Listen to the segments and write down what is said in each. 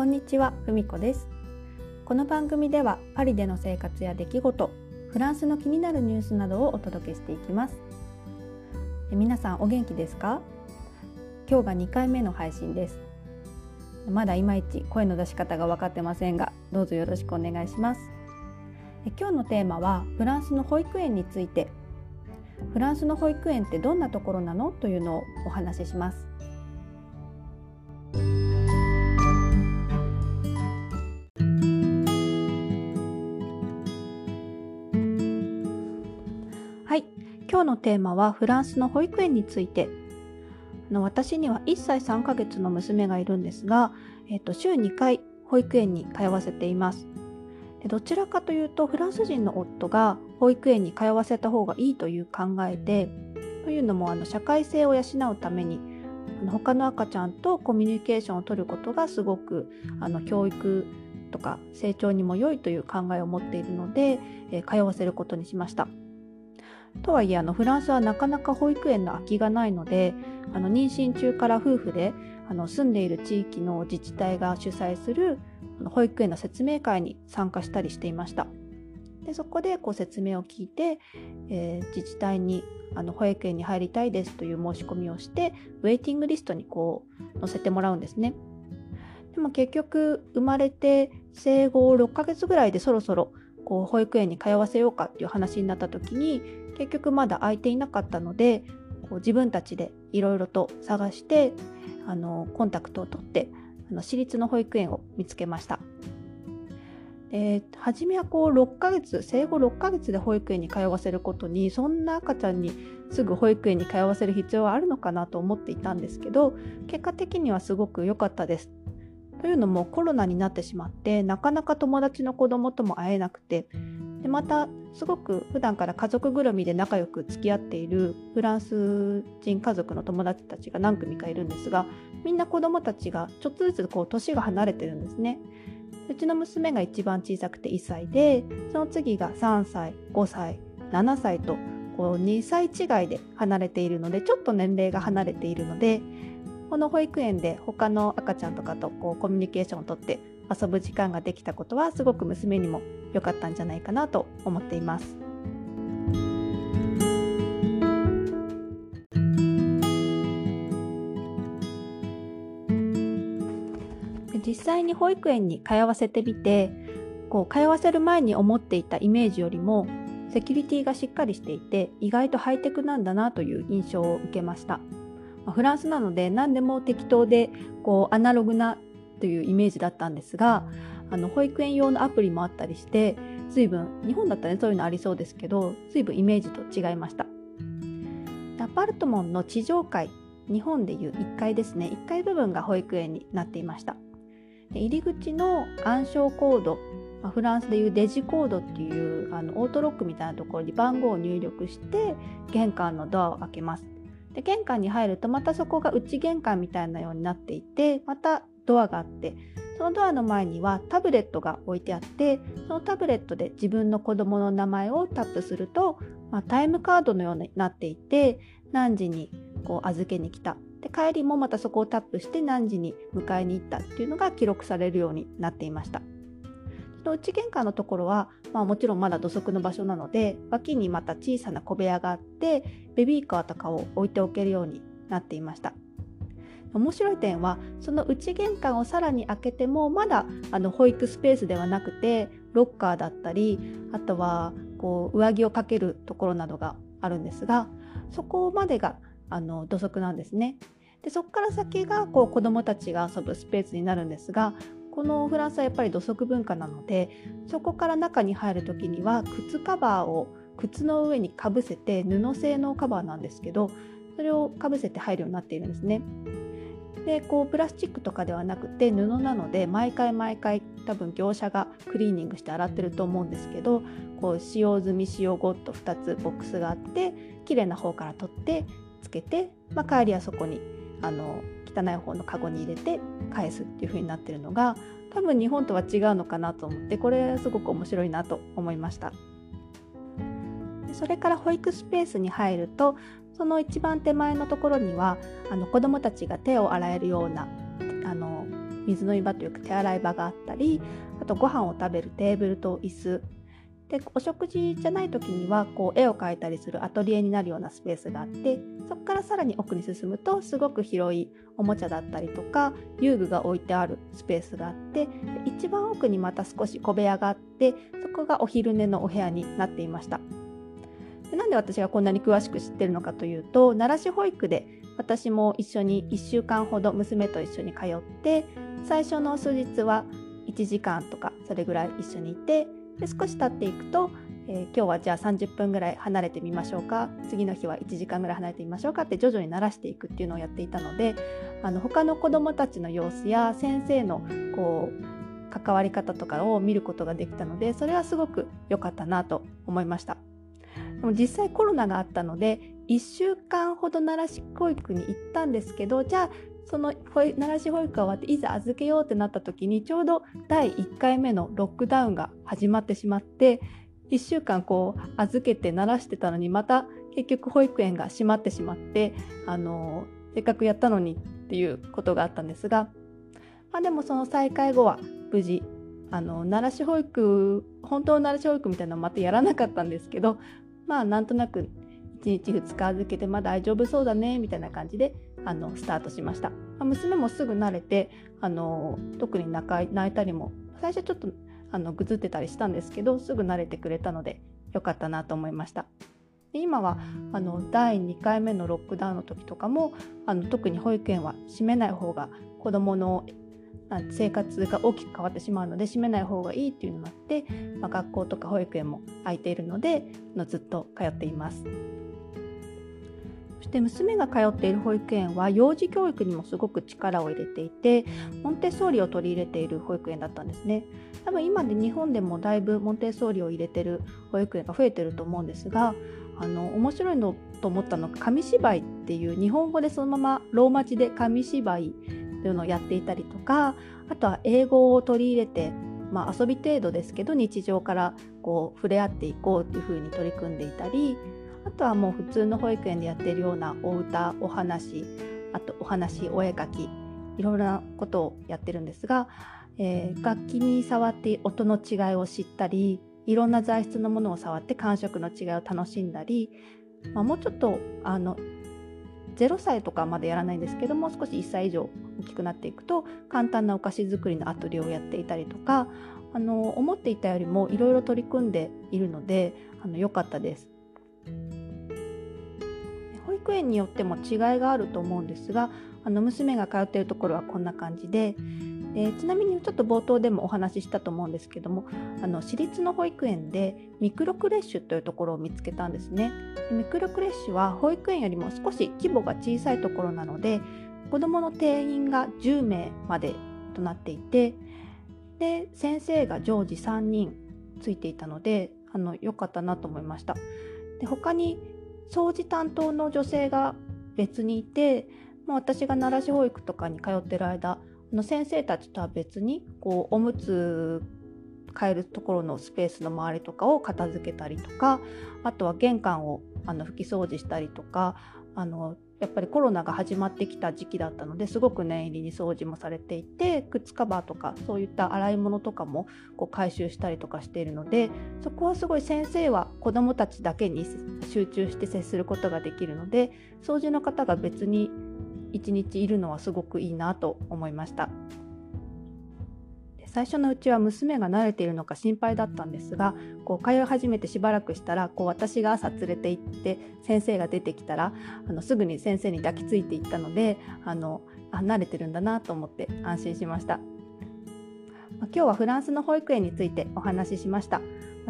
こんにちは、ふみこです。この番組ではパリでの生活や出来事、フランスの気になるニュースなどをお届けしていきます。え皆さんお元気ですか？今日が2回目の配信です。まだいまいち声の出し方が分かってませんが、どうぞよろしくお願いします。え今日のテーマはフランスの保育園について。フランスの保育園ってどんなところなの？というのをお話しします。はい。今日のテーマはフランスの保育園について。あの私には1歳3ヶ月の娘がいるんですが、えっと、週2回保育園に通わせています。でどちらかというとフランス人の夫が保育園に通わせた方がいいという考えでというのもあの社会性を養うためにあの他の赤ちゃんとコミュニケーションをとることがすごくあの教育とか成長にも良いという考えを持っているので、えー、通わせることにしました。とはいえあのフランスはなかなか保育園の空きがないのであの妊娠中から夫婦であの住んでいる地域の自治体が主催する保育園の説明会に参加したりしていました。でそこでこう説明を聞いて、えー、自治体にあの保育園に入りたいですという申し込みをしてウェイティングリストにこう載せてもらうんですね。でも結局生まれて生後6ヶ月ぐらいでそろそろこう保育園に通わせようかっていう話になった時に結局まだ空いていなかったのでこう自分たちでいろいろと探してあのコンタクトを取ってあの私立の保育園を見つけました。で初めはこう6ヶ月生後6ヶ月で保育園に通わせることにそんな赤ちゃんにすぐ保育園に通わせる必要はあるのかなと思っていたんですけど結果的にはすごく良かったです。というのもコロナになってしまってなかなか友達の子供とも会えなくてでまたすごく普段から家族ぐるみで仲良く付き合っているフランス人家族の友達たちが何組かいるんですがみんな子供たちがちょっとずつこう年が離れてるんですね。うちの娘が一番小さくて1歳でその次が3歳5歳7歳とこう2歳違いで離れているのでちょっと年齢が離れているのでこの保育園で他の赤ちゃんとかとこうコミュニケーションをとって遊ぶ時間ができたことはすごく娘にも良かったんじゃないかなと思っています。実際に保育園に通わせてみてこう通わせる前に思っていたイメージよりもセキュリティがしっかりしていて意外とハイテクなんだなという印象を受けました。フランスなので何でも適当でこうアナログなというイメージだったんですがあの保育園用のアプリもあったりして随分日本だったらそういうのありそうですけど随分イメージと違いました。アパルトモンの地上階日本でいう1階ですね。1階部分が保育園になっていました。入り口の暗証コードフランスでいうデジコードっていうあのオートロックみたいなところに番号を入力して玄関のドアを開けます。で玄関に入るとまたそこが内玄関みたいなようになっていてまたドアがあってそのドアの前にはタブレットが置いてあってそのタブレットで自分の子供の名前をタップすると、まあ、タイムカードのようになっていて何時にこう預けに来たで帰りもまたそこをタップして何時に迎えに行ったっていうのが記録されるようになっていました。内玄関のところは、まあ、もちろんまだ土足の場所なので脇にまた小さな小部屋があってベビーカーとかを置いておけるようになっていました。面白い点はその内玄関をさらに開けてもまだあの保育スペースではなくてロッカーだったりあとはこう上着をかけるところなどがあるんですがそこまでがあの土足なんですね。でそこから先がこう子どもたちが遊ぶスペースになるんですがこのフランスはやっぱり土足文化なのでそこから中に入る時には靴カバーを靴の上にかぶせて布製のカバーなんですけどそれをかぶせて入るようになっているんですね。でこうプラスチックとかではなくて布なので毎回毎回多分業者がクリーニングして洗ってると思うんですけどこう使用済み使用後と2つボックスがあって綺麗な方から取ってつけて、まあ、帰りはそこにあの汚い方のカゴに入れて返すっていう風になってるのが多分日本とは違うのかなと思ってこれすごく面白いなと思いました。それから保育スペースに入るとその一番手前のところにはあの子どもたちが手を洗えるようなあの水飲み場というか手洗い場があったりあとご飯を食べるテーブルと椅子でお食事じゃない時にはこう絵を描いたりするアトリエになるようなスペースがあってそこからさらに奥に進むとすごく広いおもちゃだったりとか遊具が置いてあるスペースがあって一番奥にまた少し小部屋があってそこがお昼寝のお部屋になっていました。でなんで私がこんなに詳しく知ってるのかというと奈良市保育で私も一緒に1週間ほど娘と一緒に通って最初の数日は1時間とかそれぐらい一緒にいてで少し経っていくと、えー、今日はじゃあ30分ぐらい離れてみましょうか次の日は1時間ぐらい離れてみましょうかって徐々に慣らしていくっていうのをやっていたのであの他の子どもたちの様子や先生のこう関わり方とかを見ることができたのでそれはすごく良かったなと思いました。でも実際コロナがあったので1週間ほど奈良市保育に行ったんですけどじゃあその奈良市保育が終わっていざ預けようってなった時にちょうど第1回目のロックダウンが始まってしまって1週間こう預けて慣らしてたのにまた結局保育園が閉まってしまってあのせっかくやったのにっていうことがあったんですが、まあ、でもその再開後は無事あの奈良市保育本当の奈良市保育みたいなのまたやらなかったんですけどまあなんとなく日2日預けてまあ大丈夫そうだねみたいな感じであのスタートしました、娘もすぐ慣れてあの特に泣いたりも最初ちょっとあのぐずってたりしたんですけどすぐ慣れてくれたのでよかったなと思いましたで今はあの第2回目のロックダウンの時とかもあの特に保育園は閉めない方が子どもの生活が大きく変わってしまうので閉めない方がいいっていうのがあって、まあ、学校とか保育園も空いているのでのずっと通っています。そして娘が通っている保育園は幼児教育にもすごく力を入れていてモンテッソーリを取り入れている保育園だったんですね。多分今で日本でもだいぶモンテッソーリを入れてる保育園が増えてると思うんですがあの面白いのと思ったのが紙芝居っていう日本語でそのままローマ字で紙芝居というのをやっていたりとかあとは英語を取り入れて、まあ、遊び程度ですけど日常からこう触れ合っていこうっていうふうに取り組んでいたりあとはもう普通の保育園でやっているようなお歌お話あとお話お絵描きいろいろなことをやってるんですが、えー、楽器に触って音の違いを知ったりいろんな材質のものを触って感触の違いを楽しんだり、まあ、もうちょっとあの0歳とかまでやらないんですけども少し1歳以上大きくなっていくと簡単なお菓子作りのアトリエをやっていたりとかあの思っていたよりもいろいろ取り組んでいるのであの良かったです。保育園によっても違いがあると思うんですがあの娘が通っているところはこんな感じで。でちなみにちょっと冒頭でもお話ししたと思うんですけどもあの私立の保育園でミクロクレッシュというところを見つけたんですね。でミクロクレッシュは保育園よりも少し規模が小さいところなので子どもの定員が10名までとなっていてで先生が常時3人ついていたのであの良かったなと思いました。で他に掃除担当の女性が別にいてもう私が奈良市保育とかに通ってる間の先生たちとは別にこうおむつ変えるところのスペースの周りとかを片付けたりとかあとは玄関をあの拭き掃除したりとかあのやっぱりコロナが始まってきた時期だったのですごく念入りに掃除もされていて靴カバーとかそういった洗い物とかもこう回収したりとかしているのでそこはすごい先生は子どもたちだけに集中して接することができるので掃除の方が別に一日いるのはすごくいいなと思いました。最初のうちは娘が慣れているのか心配だったんですがこう通い始めてしばらくしたらこう私が朝連れて行って先生が出てきたらあのすぐに先生に抱きついていったのであのあ慣れてるんだなと思って安心しました。今日はフランスの保育園についてお話ししました。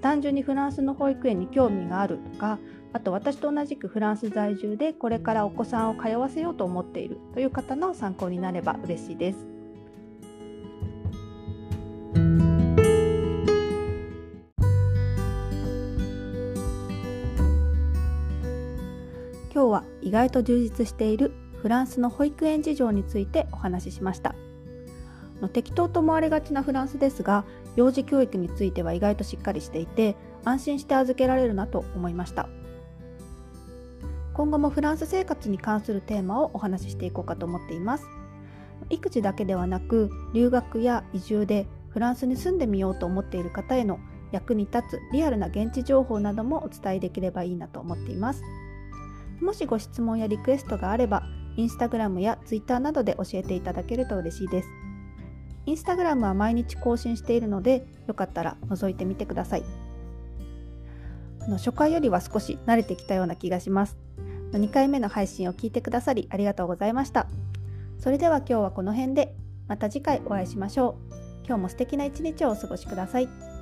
単純にフランスの保育園に興味があるとかあと私と同じくフランス在住でこれからお子さんを通わせようと思っているという方の参考になれば嬉しいです。今日は意外と充実しているフランスの保育園事情についてお話ししました。適当と思われがちなフランスですが幼児教育については意外としっかりしていて安心して預けられるなと思いました。今後もフランス生活に関するテーマをお話ししていこうかと思っています。育児だけではなく留学や移住でフランスに住んでみようと思っている方への役に立つリアルな現地情報などもお伝えできればいいなと思っています。もしご質問やリクエストがあればインスタグラムやツイッターなどで教えていただけると嬉しいです。インスタグラムは毎日更新しているのでよかったら覗いてみてください。あの初回よりは少し慣れてきたような気がします。2回目の配信を聞いてくださりありがとうございました。それでは今日はこの辺でまた次回お会いしましょう。今日も素敵な一日をお過ごしください。